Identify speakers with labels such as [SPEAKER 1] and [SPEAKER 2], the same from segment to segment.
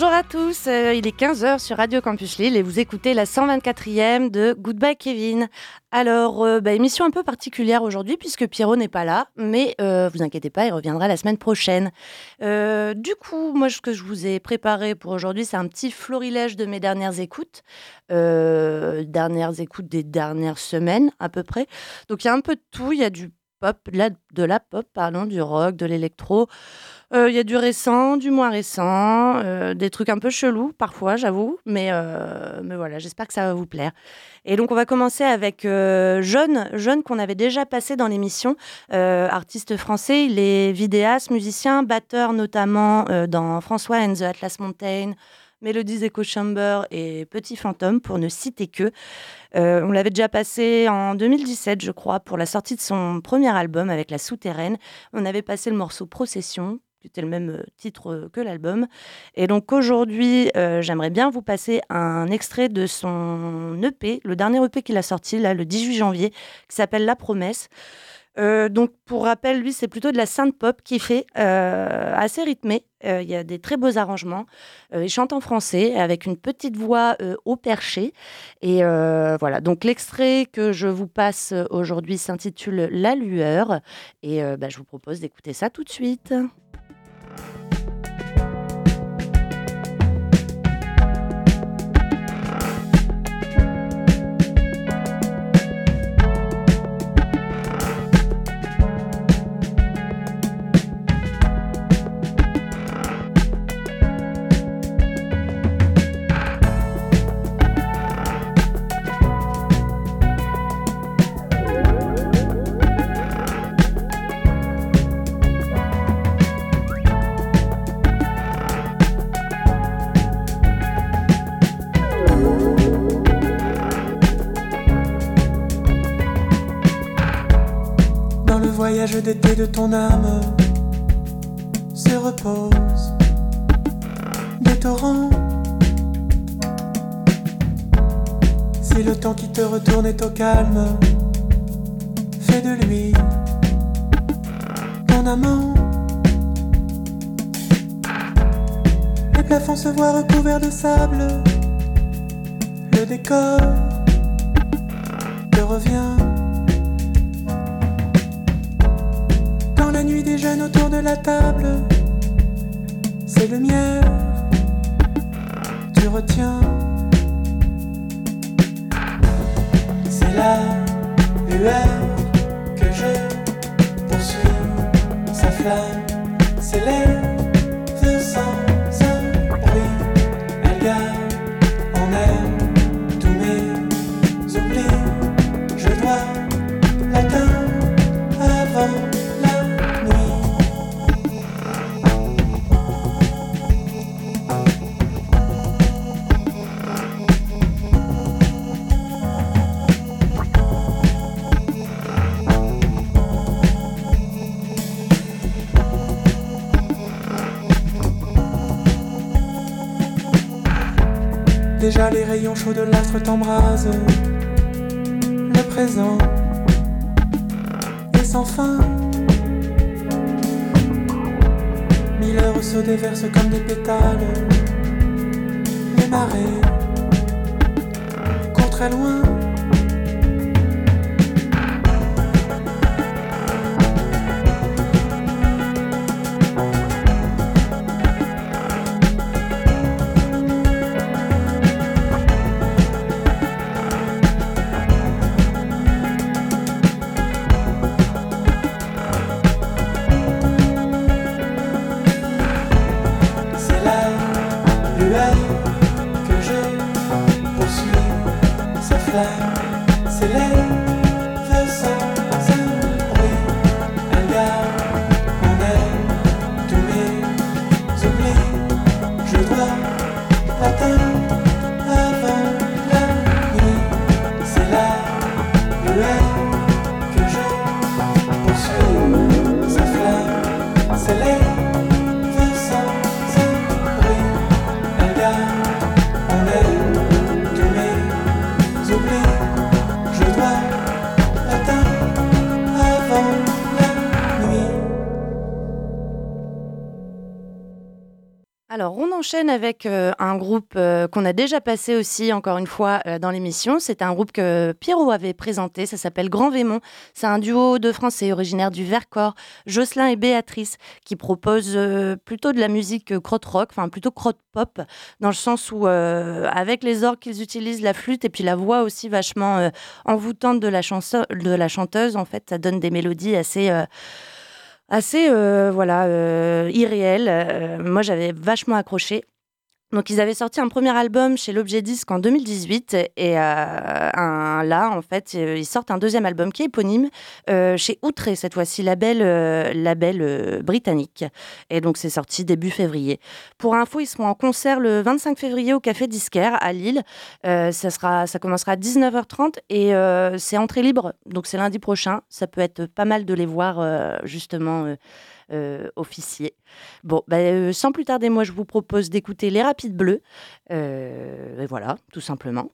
[SPEAKER 1] Bonjour à tous, euh, il est 15h sur Radio Campus Lille et vous écoutez la 124e de Goodbye Kevin. Alors, euh, bah, émission un peu particulière aujourd'hui puisque Pierrot n'est pas là, mais euh, vous inquiétez pas, il reviendra la semaine prochaine. du coup, moi, ce que je vous ai préparé pour aujourd'hui, c'est un petit florilège de mes dernières écoutes, dernières écoutes des dernières semaines à peu près. Donc, il y a un peu de tout, il y a du pop, de la pop, pardon, du rock, de l'électro. Euh, il y a du récent, du moins récent, euh, des trucs un peu chelous parfois, j'avoue. Mais, euh, mais voilà, j'espère que ça va vous plaire. Et donc, on va commencer avec Jeune, Jeune qu'on avait déjà passé dans l'émission. artiste français, il est vidéaste, musicien, batteur notamment dans François and the Atlas Mountain. Mélodies Echo Chamber et Petit Fantôme, pour ne citer que. on l'avait déjà passé en 2017, je crois, pour la sortie de son premier album avec La Souterraine. On avait passé le morceau Procession, c'était le même euh, titre euh, que l'album. Et donc aujourd'hui, euh, j'aimerais bien vous passer un extrait de son EP, le dernier EP qu'il a sorti là, le 18 janvier, qui s'appelle La Promesse. Donc pour rappel, lui, c'est plutôt de la synth pop qui fait assez rythmé. Il y a des très beaux arrangements. il chante en français avec une petite voix au perché. Et voilà, donc l'extrait que je vous passe aujourd'hui s'intitule La lueur. Et bah, je vous propose d'écouter ça tout de suite.
[SPEAKER 2] D'été de ton âme se repose des torrents. Si le temps qui te retourne est au calme, fais de lui ton amant. Les plafonds se voient recouverts de sable, le décor te revient. Autour de la table. C'est le miel, tu retiens. C'est la lueur que je poursuis, sa flamme s'élève. De l'astre t'embrasent. Le présent est sans fin. Mille heures se déversent comme des pétales. Les marées courent très loin.
[SPEAKER 1] Enchaîne avec euh, un groupe euh, qu'on a déjà passé aussi, encore une fois, euh, dans l'émission. C'est un groupe que Pierrot avait présenté. Ça s'appelle Grand Vémont. C'est un duo de Français originaires du Vercors, Jocelyn et Béatrice, qui proposent plutôt de la musique crotte-rock, enfin plutôt crotte-pop, dans le sens où, avec les orgues qu'ils utilisent, la flûte et puis la voix aussi vachement envoûtante de la, de la chanteuse, en fait, ça donne des mélodies assez assez euh, voilà euh, irréel. Euh, moi, j'avais vachement accroché. Donc ils avaient sorti un premier album chez l'Objet Disque en 2018 et euh, là en fait euh, ils sortent un deuxième album qui est éponyme euh, chez Outré cette fois-ci label label britannique et donc c'est sorti début février. Pour info ils seront en concert le 25 février au Café Disquaire à Lille. ça sera ça commencera à 19h30 et c'est entrée libre donc c'est lundi prochain. Ça peut être pas mal de les voir justement euh, officier. Bon, bah, euh, sans plus tarder, moi je vous propose d'écouter Les Rapides Bleus. Euh, et voilà, tout simplement.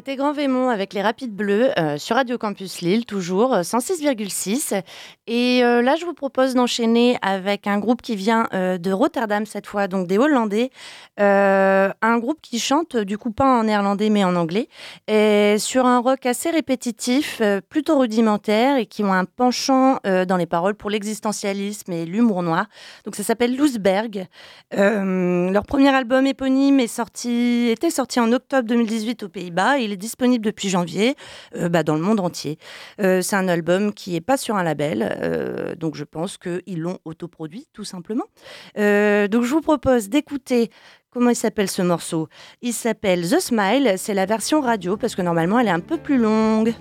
[SPEAKER 1] C'était Grand Vémont avec les Rapides Bleus euh, sur Radio Campus Lille, toujours 106,6. Euh, Et euh, là, je vous propose d'enchaîner avec un groupe qui vient de Rotterdam cette fois, donc des Hollandais. un groupe qui chante, du coup, pas en néerlandais mais en anglais, sur un rock assez répétitif, plutôt rudimentaire et qui ont un penchant dans les paroles pour l'existentialisme et l'humour noir. Donc ça s'appelle Loosberg. leur premier album éponyme est sorti, était sorti en octobre 2018 aux Pays-Bas il est disponible depuis janvier euh, bah, dans le monde entier. Euh, c'est un album qui n'est pas sur un label, euh, donc je pense qu'ils l'ont autoproduit tout simplement. donc je vous propose d'écouter Comment il s'appelle ce morceau? Il s'appelle The Smile, c'est la version radio parce que normalement elle est un peu plus longue.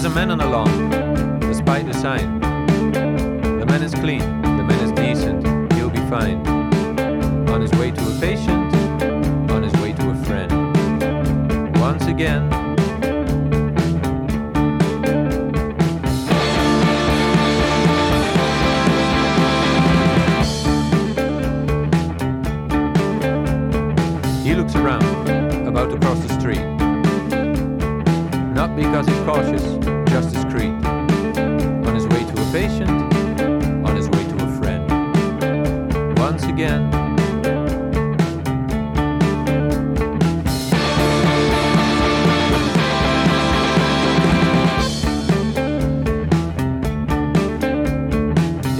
[SPEAKER 3] There's a man on the lawn, despite the sign. The man is clean, the man is decent, he'll be fine. On his way to a patient, on his way to a friend. Once again, he looks around, about across the street. Not because he's cautious, Justice Creek on his way to a patient, on his way to a friend. Once again,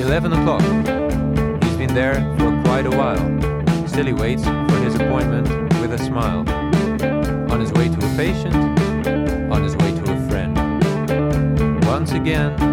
[SPEAKER 3] Eleven o'clock. He's been there for quite a while. Still he waits for his appointment with a smile. On his way to a patient, Once again,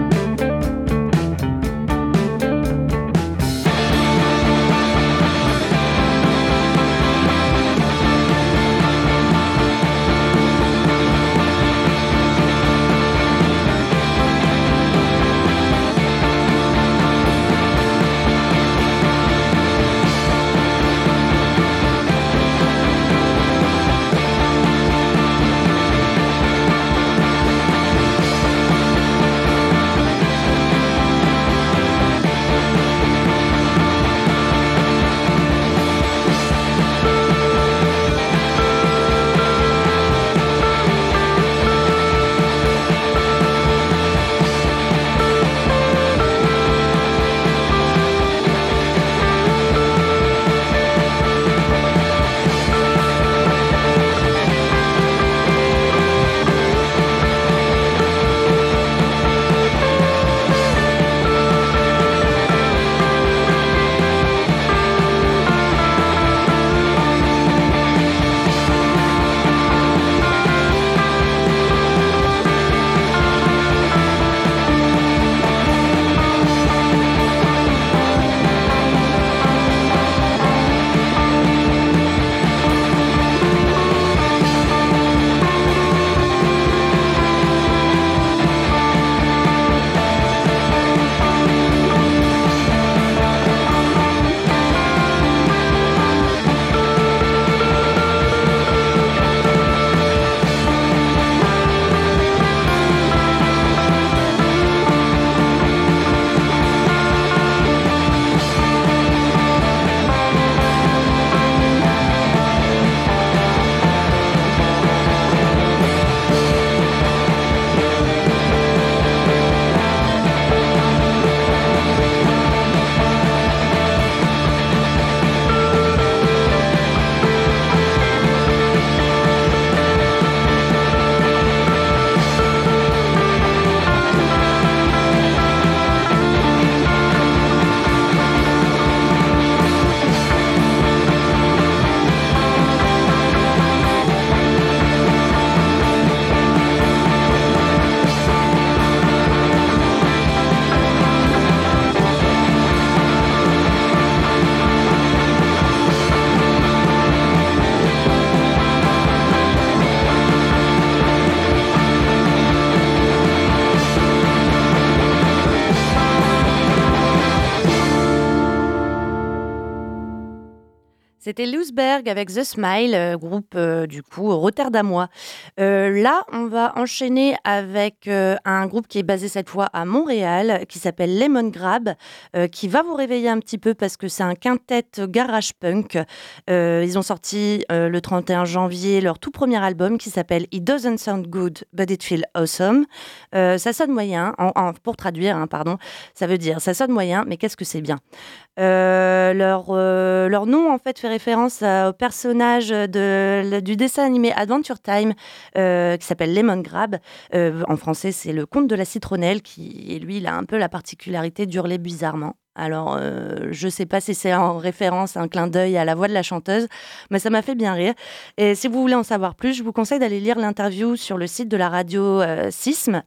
[SPEAKER 1] C'était avec The Smile, euh, groupe euh, du coup rotterdamois. Euh, là, on va enchaîner avec un groupe qui est basé cette fois à Montréal, qui s'appelle Lemon Grab, qui va vous réveiller un petit peu parce que c'est un quintet garage punk. ils ont sorti le 31 janvier leur tout premier album qui s'appelle It Doesn't Sound Good, But It Feels Awesome. ça sonne moyen, pour traduire, hein, pardon, ça veut dire ça sonne moyen, mais qu'est-ce que c'est bien? Leur, leur nom en fait fait référence au personnage de, du dessin animé Adventure Time euh, qui s'appelle Lemon Grab. Euh, en français, c'est le conte de la citronnelle qui, lui, il a un peu la particularité d'hurler bizarrement. Alors, euh, je ne sais pas si c'est en référence, un clin d'œil à la voix de la chanteuse, mais ça m'a fait bien rire. Et si vous voulez en savoir plus, je vous conseille d'aller lire l'interview sur le site de la radio Sisme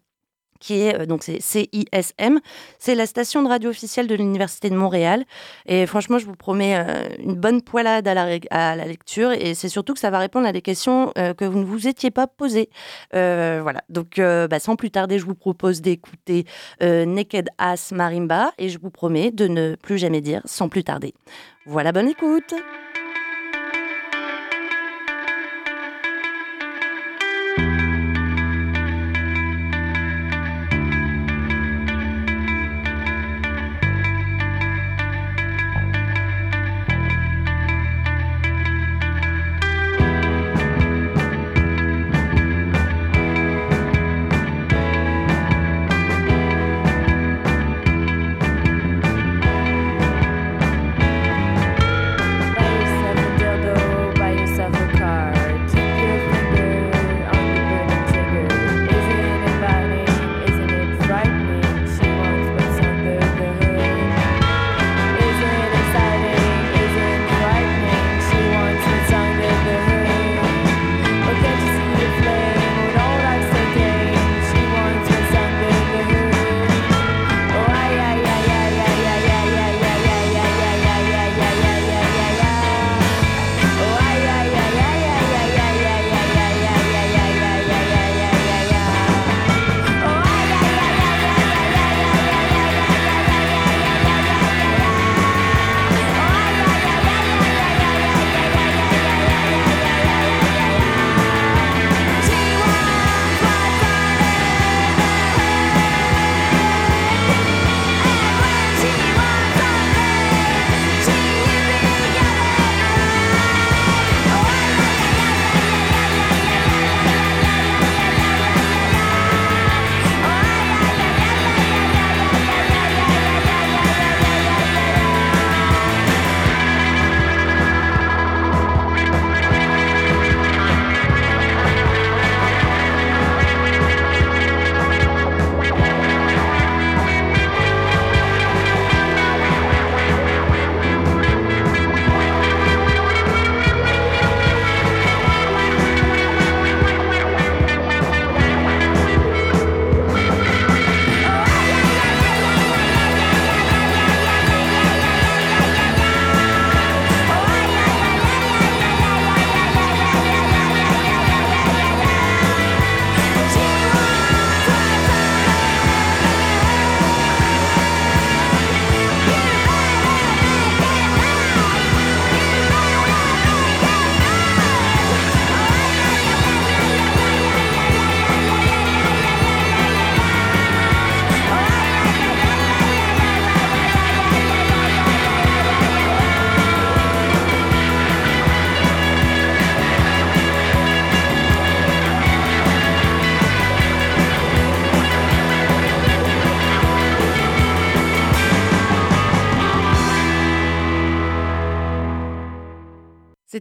[SPEAKER 1] qui est euh, donc CISM, c'est la station de radio officielle de l'Université de Montréal. Et franchement, je vous promets euh, une bonne poilade à la, à la lecture. Et c'est surtout que ça va répondre à des questions euh, que vous ne vous étiez pas posées. voilà. Donc, bah, sans plus tarder, je vous propose d'écouter Naked Ass Marimba. Et je vous promets de ne plus jamais dire sans plus tarder. Voilà, bonne écoute!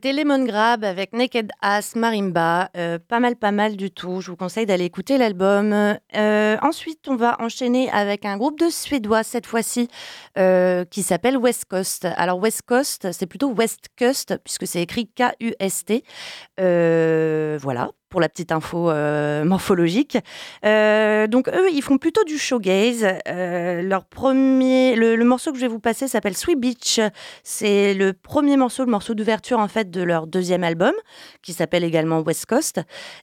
[SPEAKER 1] C'était Lemon Grab avec Naked Ass Marimba. Euh, pas mal, pas mal du tout. Je vous conseille d'aller écouter l'album. Euh, ensuite, on va enchaîner avec un groupe de Suédois, cette fois-ci, euh, qui s'appelle West Coast. Alors, West Coast, c'est plutôt West Coast, puisque c'est écrit K-U-S-T. voilà. Pour la petite info euh, morphologique. Euh, donc eux, ils font plutôt du showgaze. Euh, le, morceau que je vais vous passer s'appelle Sweet Beach. C'est le premier morceau, le morceau d'ouverture en fait de leur deuxième album, qui s'appelle également West Coast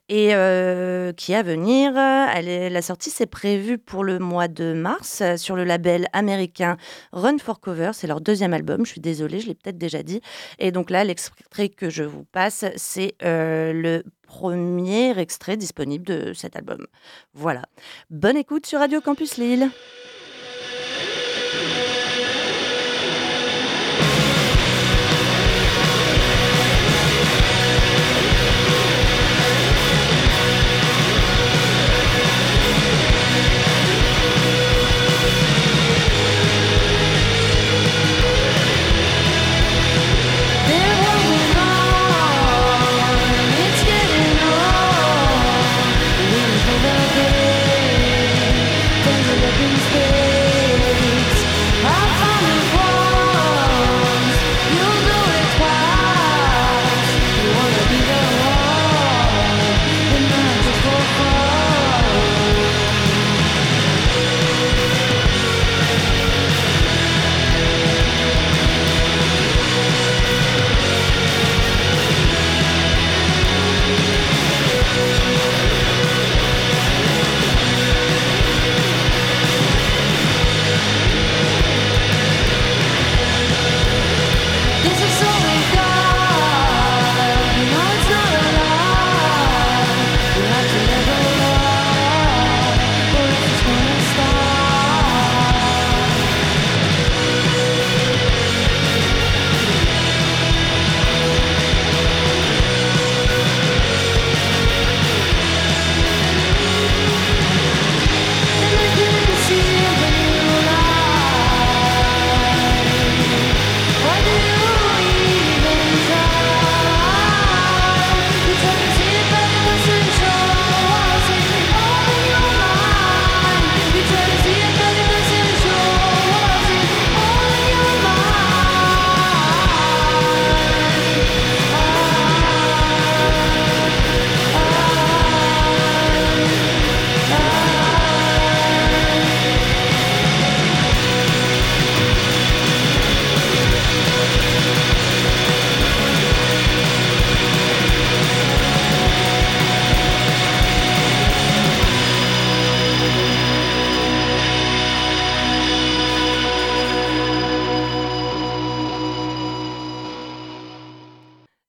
[SPEAKER 1] et euh, qui est à venir. La sortie c'est prévu pour le mois de mars sur le label américain Run for Cover. C'est leur deuxième album. Je suis désolée, je l'ai peut-être déjà dit. Et donc là, l'extrait que je vous passe, c'est le premier extrait disponible de cet album. Voilà. Bonne écoute sur Radio Campus Lille.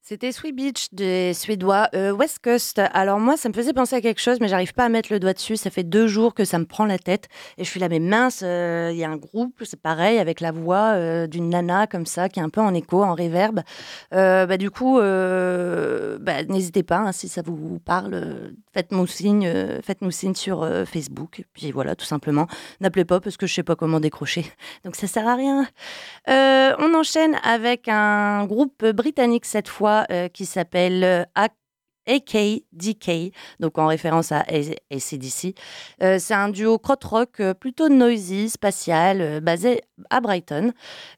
[SPEAKER 1] C'était Sweet Beach des Suédois euh, West Coast. Alors moi, ça me faisait penser à quelque chose, mais j'arrive pas à mettre le doigt dessus. Ça fait deux jours que ça me prend la tête. Et je suis là, mais mince, euh, il y a un groupe, c'est pareil, avec la voix euh, d'une nana comme ça, qui est un peu en écho, en réverb. Bah, du coup, bah, n'hésitez pas, hein, si ça vous parle, faites-nous signe, euh, faites-nous signe sur euh, Facebook. Puis voilà, tout simplement. N'appelez pas parce que je sais pas comment décrocher. Donc ça sert à rien. Euh, on enchaîne avec un groupe britannique cette fois qui s'appelle A- AKDK, donc en référence à ACDC. Euh, c'est un duo krautrock euh, plutôt noisy, spatial, euh, basé à Brighton.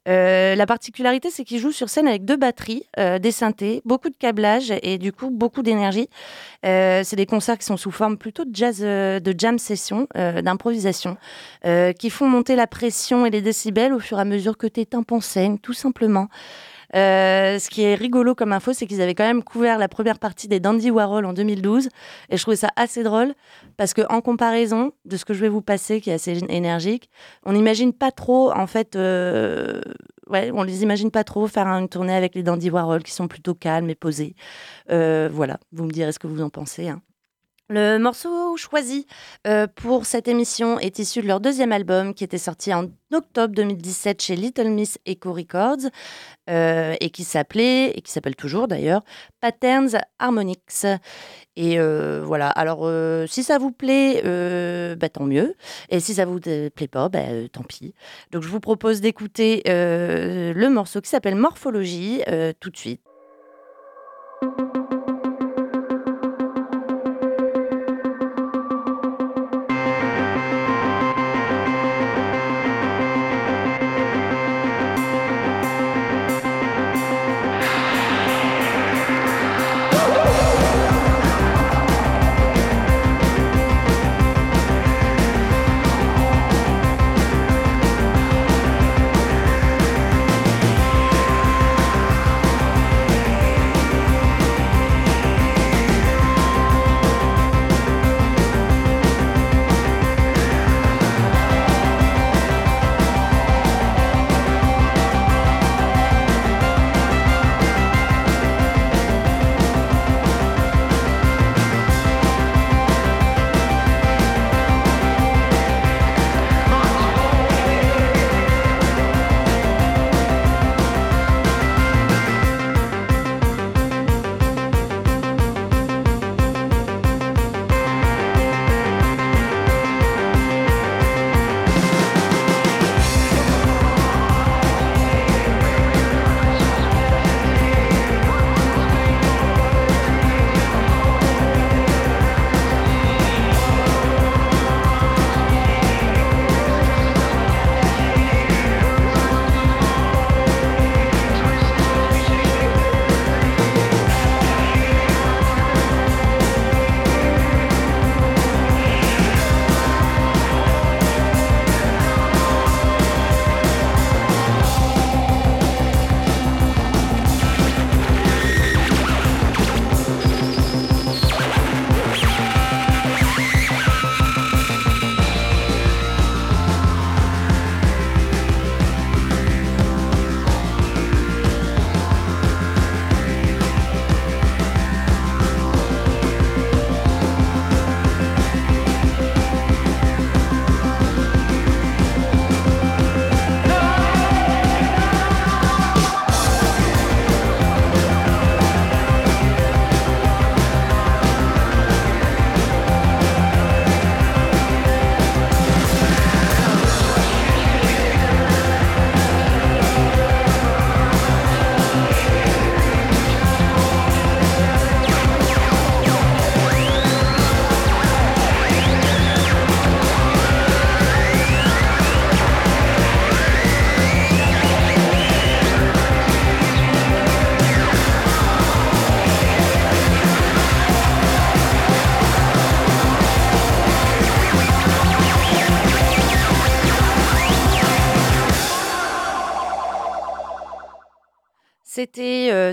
[SPEAKER 1] La particularité, c'est qu'ils jouent sur scène avec deux batteries, des synthés, beaucoup de câblage et du coup beaucoup d'énergie. C'est des concerts qui sont sous forme plutôt de jazz, de jam session, d'improvisation, qui font monter la pression et les décibels au fur et à mesure que tes tympans saignent, tout simplement. Euh, ce qui est rigolo comme info, c'est qu'ils avaient quand même couvert la première partie des Dandy Warhol en 2012. Et je trouvais ça assez drôle parce que en comparaison de ce que je vais vous passer, qui est assez énergique, on n'imagine pas trop, en fait, euh, ouais, on les imagine pas trop faire une tournée avec les Dandy Warhol qui sont plutôt calmes et posés. Euh, voilà, vous me direz ce que vous en pensez. hein. Le morceau choisi euh, pour cette émission est issu de leur deuxième album qui était sorti en octobre 2017 chez Little Miss Echo Records euh, et qui s'appelait, et qui s'appelle toujours d'ailleurs, Patterns Harmonics. Et euh, voilà, alors si ça vous plaît, bah, tant mieux. Et si ça vous plaît pas, bah, tant pis. Donc je vous propose d'écouter le morceau qui s'appelle Morphologie tout de suite.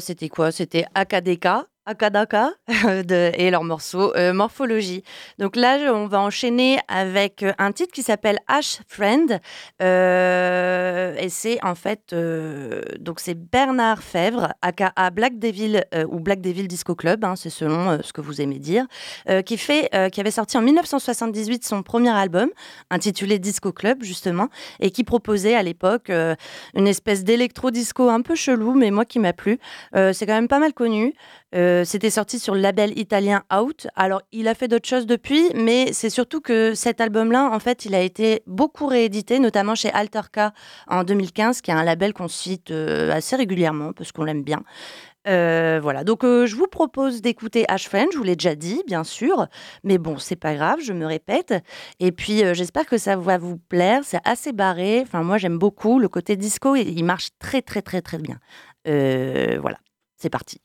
[SPEAKER 1] C'était quoi? C'était AKDK, Akadaka de, et leur morceau euh, Morphologie. Donc là, on va enchaîner avec euh, un titre qui s'appelle Ash Friend. Euh, et c'est en fait euh, donc c'est Bernard Fèvre, aka Black Devil euh, ou Black Devil Disco Club, hein, c'est selon euh, ce que vous aimez dire, euh, qui fait euh, qui avait sorti en 1978 son premier album intitulé Disco Club justement et qui proposait à l'époque euh, une espèce d'électro-disco un peu chelou, mais moi qui m'a plu. Euh, c'est quand même pas mal connu. Euh, C'était sorti sur le label italien Out. Alors, il a fait d'autres choses depuis, mais c'est surtout que cet album-là, en fait, il a été beaucoup réédité, notamment chez Alterca en 2015, qui est un label qu'on cite euh, assez régulièrement parce qu'on l'aime bien. Euh, voilà, donc je vous propose d'écouter Ash Friend, je vous l'ai déjà dit, bien sûr, mais bon, c'est pas grave, je me répète. Et puis, j'espère que ça va vous plaire, c'est assez barré. Enfin, moi, j'aime beaucoup le côté disco, il marche très, très, très, très bien. Voilà, c'est parti.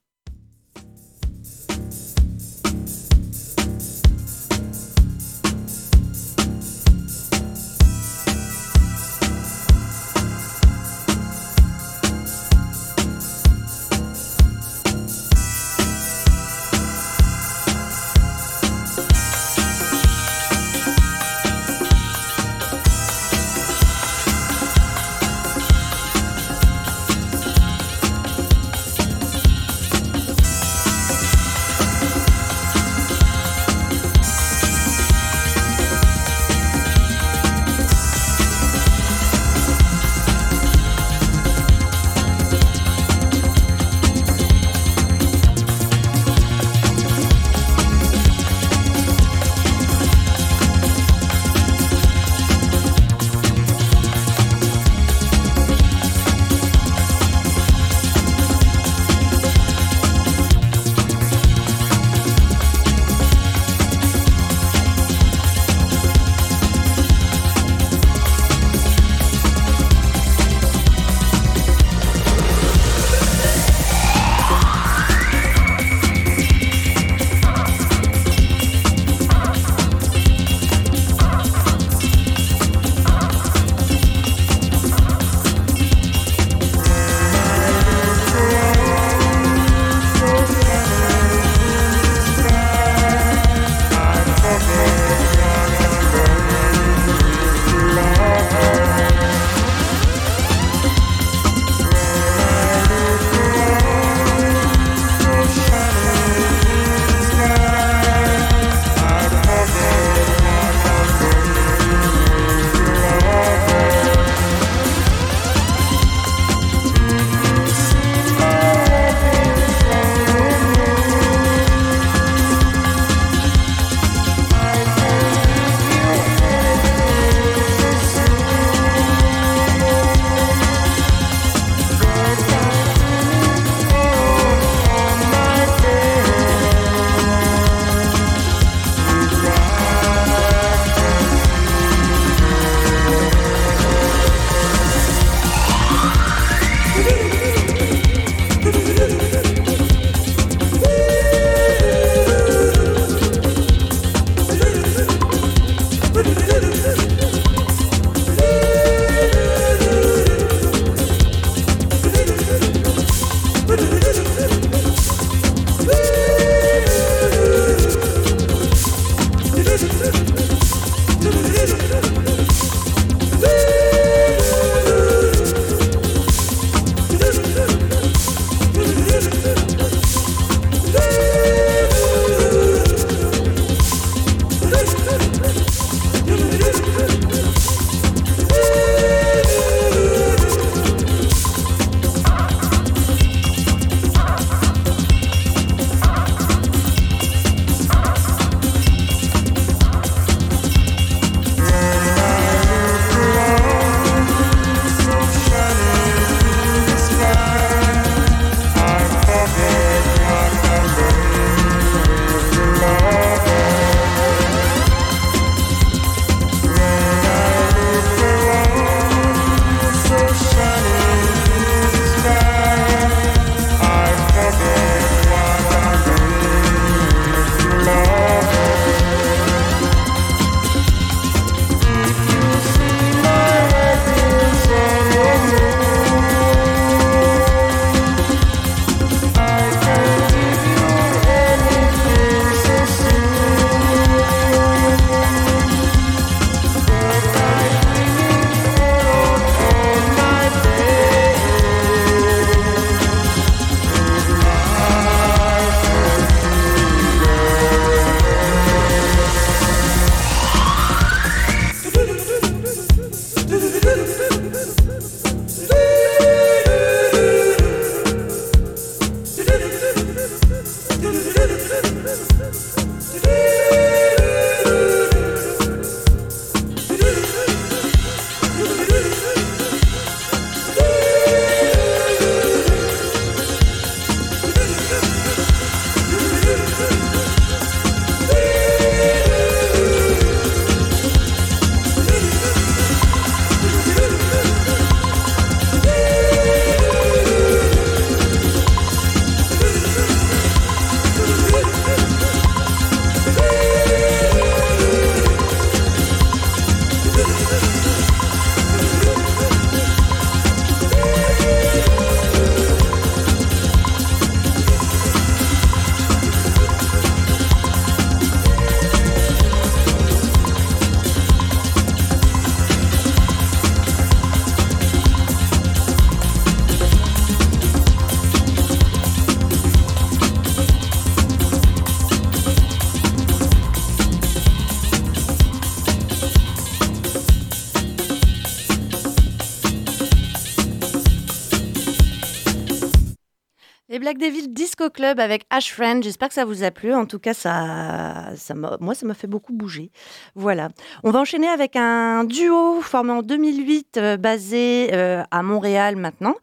[SPEAKER 1] Les Black Devil Disco Club avec Ash Friend, j'espère que ça vous a plu. En tout cas, ça, ça moi, ça m'a fait beaucoup bouger. Voilà. On va enchaîner avec un duo formé en 2008, euh, basé euh, à Montréal maintenant,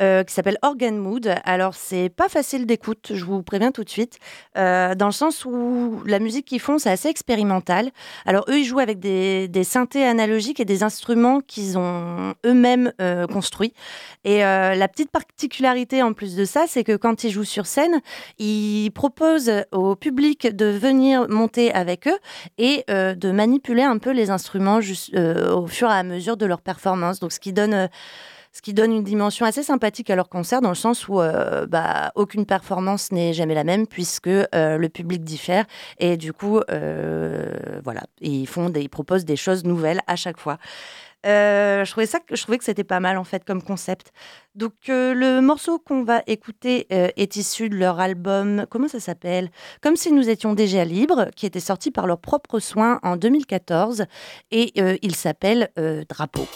[SPEAKER 1] euh, qui s'appelle Organ Mood. Alors, c'est pas facile d'écoute, je vous préviens tout de suite, dans le sens où la musique qu'ils font, c'est assez expérimental. Alors, eux, ils jouent avec des, des synthés analogiques et des instruments qu'ils ont eux-mêmes construits. Et la petite particularité en plus de ça, c'est que quand ils jouent sur scène, ils proposent au public de venir monter avec eux et euh, de manipuler un peu les instruments euh, au fur et à mesure de leur performance. Donc, ce qui donne. euh, ce qui donne une dimension assez sympathique à leur concert, dans le sens où bah, aucune performance n'est jamais la même, puisque le public diffère. Et du coup, voilà, ils, font ils proposent des choses nouvelles à chaque fois. Euh, je trouvais ça, je trouvais que c'était pas mal en fait comme concept. Donc euh, le morceau qu'on va écouter euh, est issu de leur album, comment ça s'appelle? Comme si nous étions déjà libres, qui était sorti par leurs propres soins en 2014 et il s'appelle Drapeau.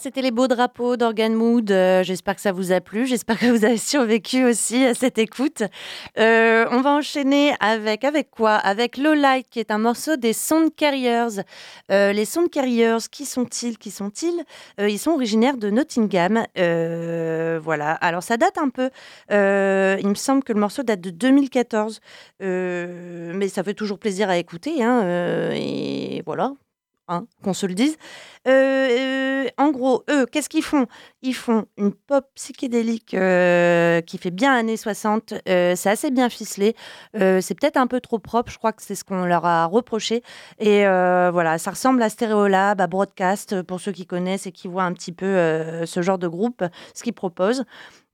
[SPEAKER 1] C'était les beaux drapeaux d'Organ Mood. Euh, J'espère que ça vous a plu. J'espère que vous avez survécu aussi à cette écoute. Euh, on va enchaîner avec, avec quoi? Avec Low Light, qui est un morceau des Sound Carriers. Euh, les Sound Carriers, qui sont-ils? Qui sont-ils? Ils sont originaires de Nottingham. Voilà. Alors, ça date un peu. Il me semble que le morceau date de 2014. Euh, mais ça fait toujours plaisir à écouter. hein, et voilà. Hein, qu'on se le dise. Euh, euh, en gros, eux, qu'est-ce qu'ils font? Ils font une pop psychédélique euh, qui fait bien années 60. Euh, c'est assez bien ficelé. C'est peut-être un peu trop propre. Je crois que c'est ce qu'on leur a reproché. Et voilà, ça ressemble à Stereolab, à Broadcast, pour ceux qui connaissent et qui voient un petit peu ce genre de groupe, ce qu'ils proposent.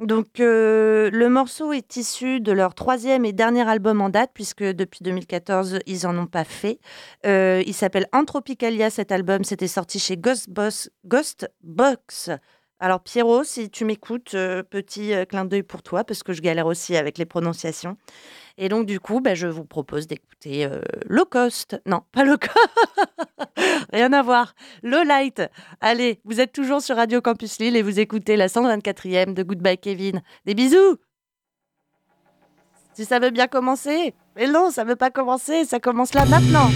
[SPEAKER 1] Donc, euh, le morceau est issu de leur troisième et dernier album en date, puisque depuis 2014, ils en ont pas fait. Euh, il s'appelle Anthropicalia, cet album. C'était sorti chez Ghost, Ghost Box. Alors, Pierrot, si tu m'écoutes, euh, petit euh, clin d'œil pour toi, parce que je galère aussi avec les prononciations. Et donc, du coup, bah, je vous propose d'écouter euh, Low Cost. Non, pas Low Cost. Rien à voir. Low Light. Allez, vous êtes toujours sur Radio Campus Lille et vous écoutez la 124e de Goodbye Kevin. Des bisous Si ça veut bien commencer. Mais non, ça veut pas commencer, ça commence là maintenant.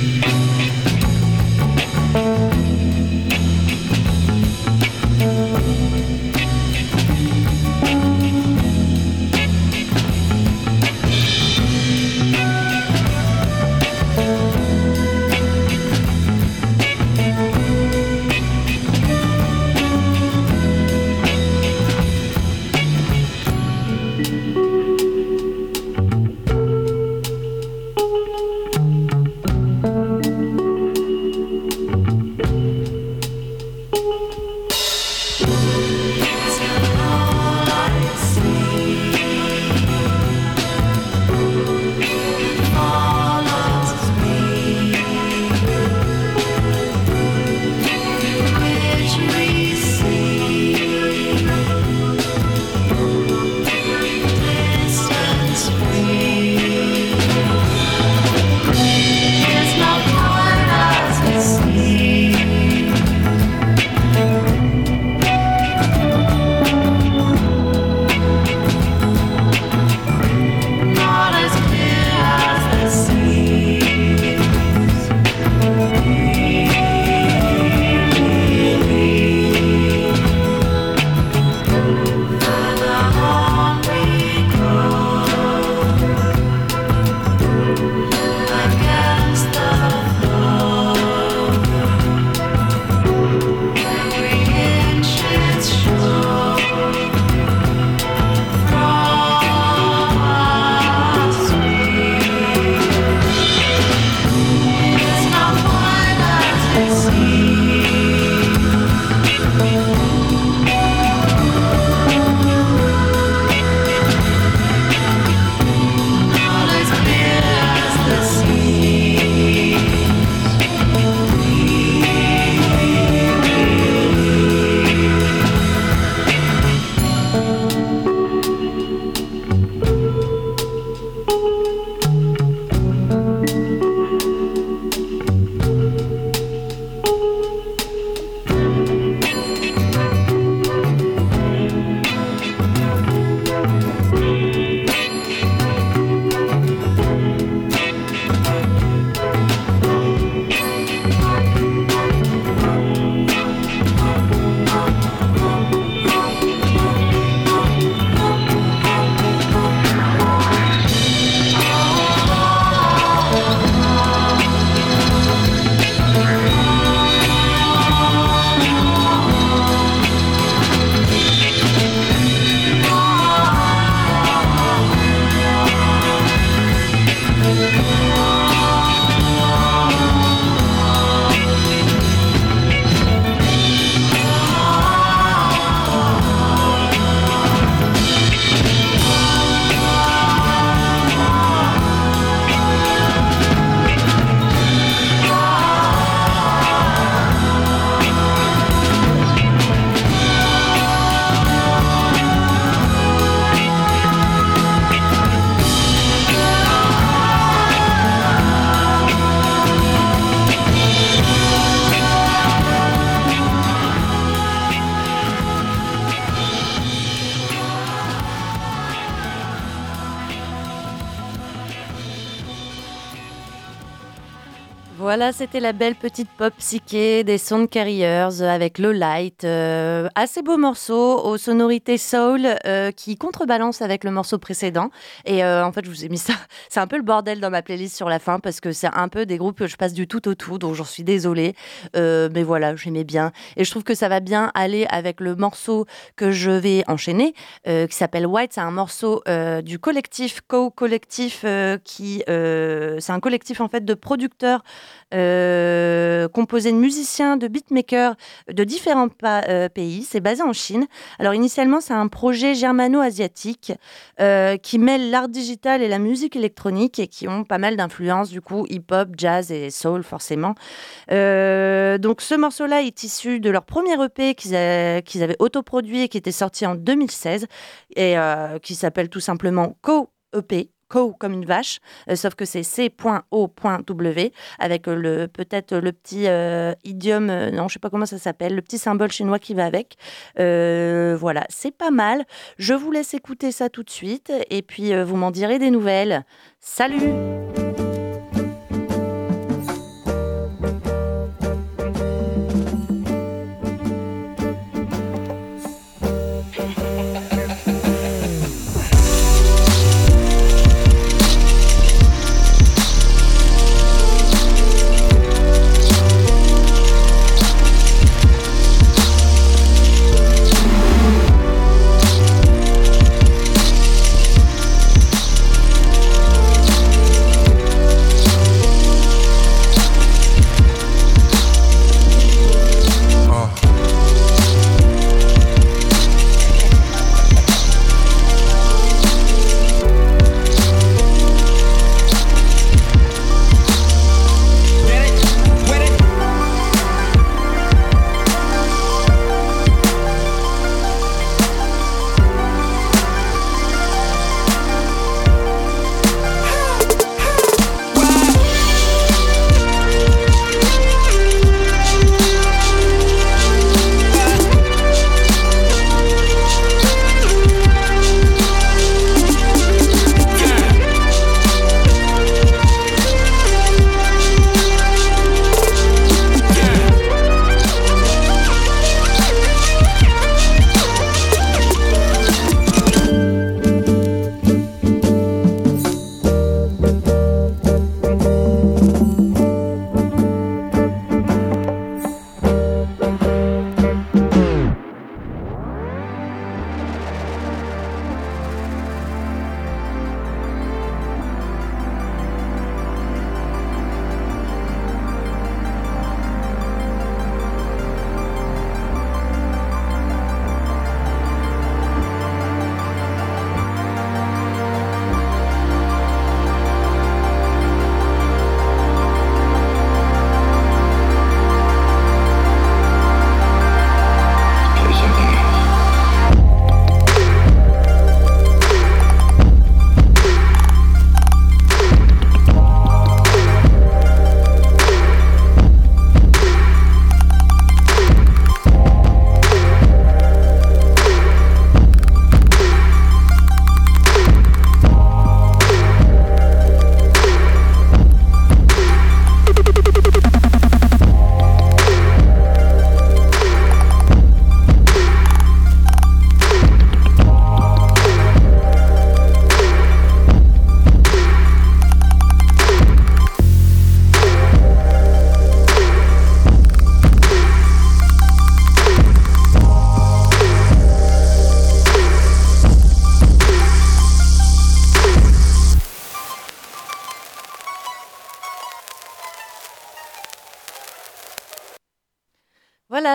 [SPEAKER 1] C'était la belle petite pop psyché des Sound Carriers avec Low Light. Euh, assez beau morceau aux sonorités soul euh, qui contrebalance avec le morceau précédent. Et euh, en fait, je vous ai mis ça. C'est un peu le bordel dans ma playlist sur la fin parce que c'est un peu des groupes que je passe du tout au tout, donc j'en suis désolée. Euh, mais voilà, j'aimais bien. Et je trouve que ça va bien aller avec le morceau que je vais enchaîner, euh, qui s'appelle White. C'est un morceau euh, du collectif Co Collectif euh, qui. euh, c'est un collectif en fait de producteurs euh, composé de musiciens, de beatmakers de différents euh, pays. C'est basé en Chine. Alors initialement, c'est un projet germano-asiatique euh, qui mêle l'art digital et la musique électronique et qui ont pas mal d'influences du coup hip-hop, jazz et soul forcément. Euh, donc ce morceau-là est issu de leur premier EP qu'ils qu'ils avaient autoproduit et qui était sorti en 2016 et euh, qui s'appelle tout simplement Co EP. Co comme une vache, euh, sauf que c'est C.O.W avec euh, le peut-être le petit euh, idiome, euh, non je sais pas comment ça s'appelle, le petit symbole chinois qui va avec. Euh, voilà, c'est pas mal. Je vous laisse écouter ça tout de suite et puis euh, vous m'en direz des nouvelles. Salut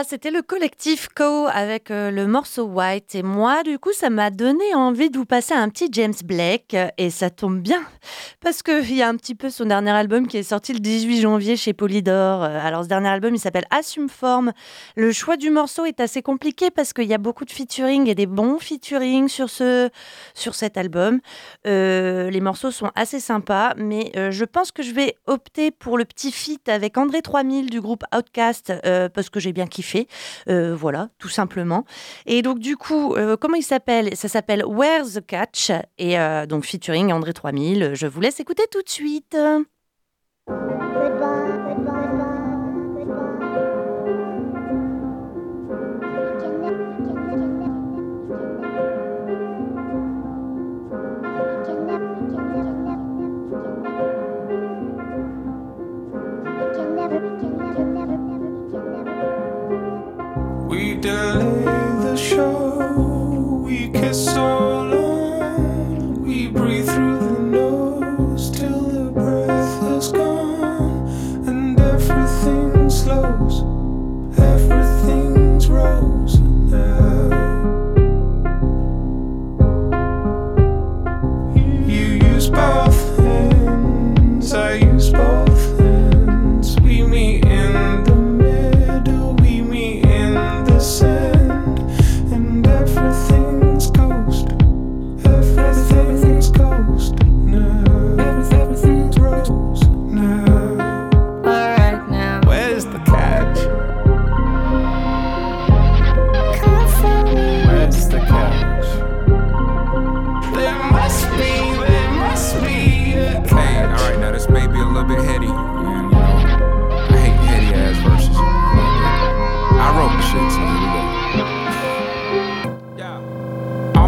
[SPEAKER 1] C'était le collectif Co avec euh, le morceau White. Et moi, du coup, ça m'a donné envie de vous passer un petit James Blake. Et ça tombe bien, parce qu'il y a un petit peu son dernier album qui est sorti le 18 janvier chez Polydor. Euh, Alors, ce dernier album, il s'appelle Assume Forme. Le choix du morceau est assez compliqué parce qu'il y a beaucoup de featuring et des bons featuring sur, ce, sur cet album. Euh, les morceaux sont assez sympas, mais je pense que je vais opter pour le petit feat avec André 3000 du groupe Outcast parce que j'ai bien kiffé. Voilà, tout simplement. Et donc, du coup, euh, comment il s'appelle? Ça s'appelle Where's the Catch? Et euh, donc featuring André 3000. Je vous laisse écouter tout de suite.
[SPEAKER 4] story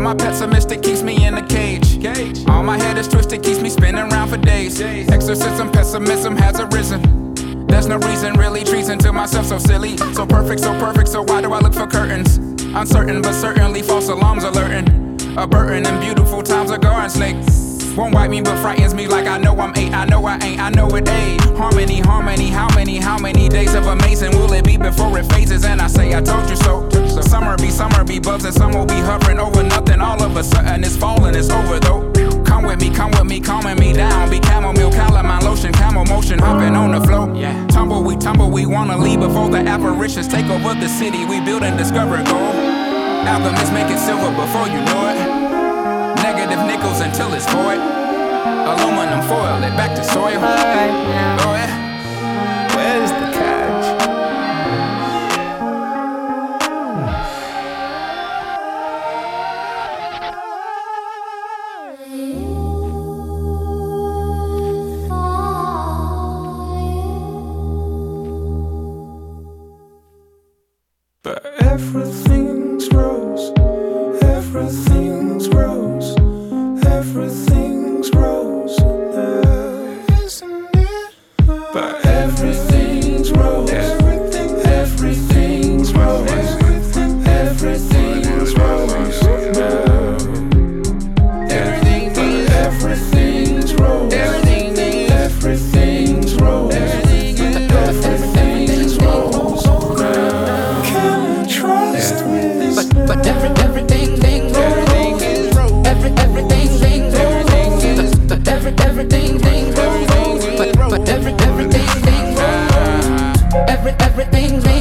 [SPEAKER 4] my pessimistic keeps me in a cage. cage. All my head is twisted, keeps me spinning around for days. Exorcism, pessimism has arisen. There's no reason, really treason to myself, so silly. So perfect, so perfect, so why do I look for curtains? Uncertain, but certainly false alarms alerting. A burden and beautiful times a garden snake. Won't wipe me, but frightens me like I know I'm eight. I know I ain't, I know it ain't. Harmony, harmony, how many, how many days of amazing will it be before it phases? And I say, I told you so. Summer be, summer be buzzing, some will be hovering over nothing. All of a sudden it's falling, it's over though. Come with me, come with me, calming me down. Be chamomile, calamine lotion, camel motion, hopping on the flow. Yeah. Tumble, we tumble, we wanna leave before the apparitions take over the city. We build and discover gold. Album is making silver before you know it. Negative nickels until it's void. Aluminum foil it back to soil.
[SPEAKER 5] Alright now.
[SPEAKER 4] Oh yeah.
[SPEAKER 2] everything's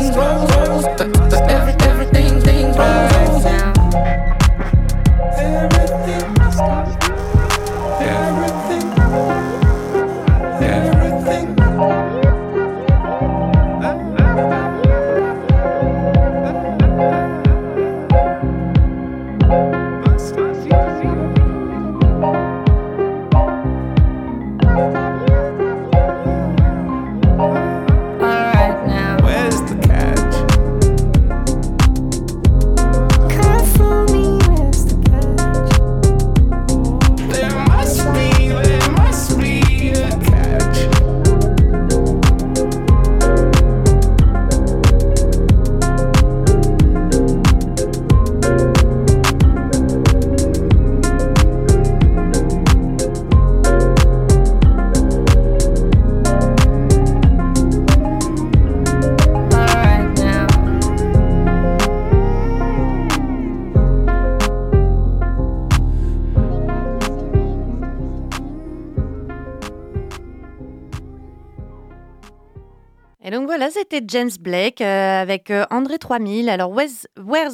[SPEAKER 1] James Blake euh, avec euh, André 3000. Alors, where's,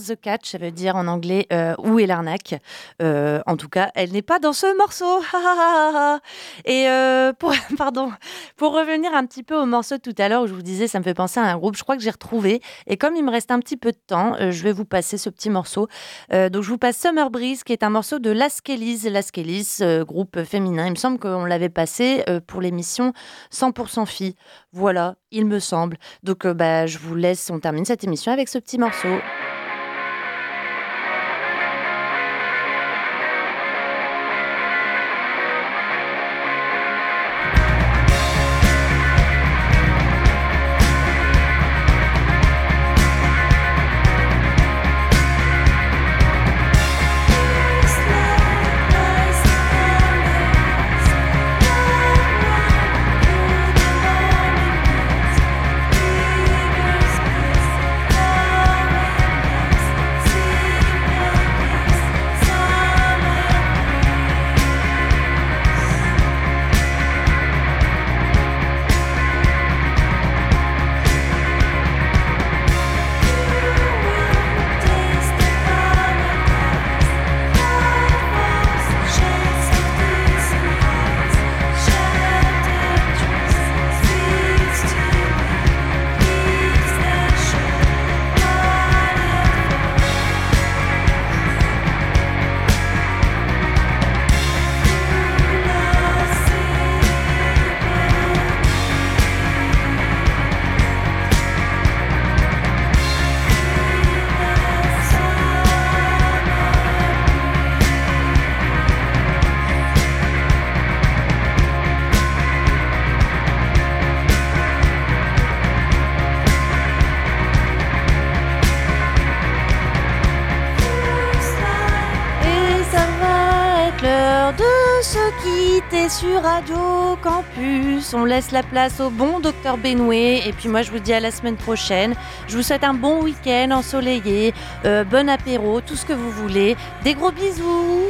[SPEAKER 1] the catch Ça veut dire en anglais euh, où est l'arnaque? En tout cas, elle n'est pas dans ce morceau. Et pour, pardon, pour revenir un petit peu au morceau de tout à l'heure où je vous disais, ça me fait penser à un groupe, je crois que j'ai retrouvé. Et comme il me reste un petit peu de temps, je vais vous passer ce petit morceau. Donc, je vous passe Summer Breeze, qui est un morceau de Las Kellys. Groupe féminin. Il me semble qu'on l'avait passé pour l'émission 100% filles. Voilà, il me semble. Donc, euh, bah, je vous laisse, on termine cette émission avec ce petit morceau. On laisse la place au bon docteur Benoué. Et puis moi, je vous dis à la semaine prochaine. Je vous souhaite un bon week-end ensoleillé, euh, bon apéro, tout ce que vous voulez. Des gros bisous.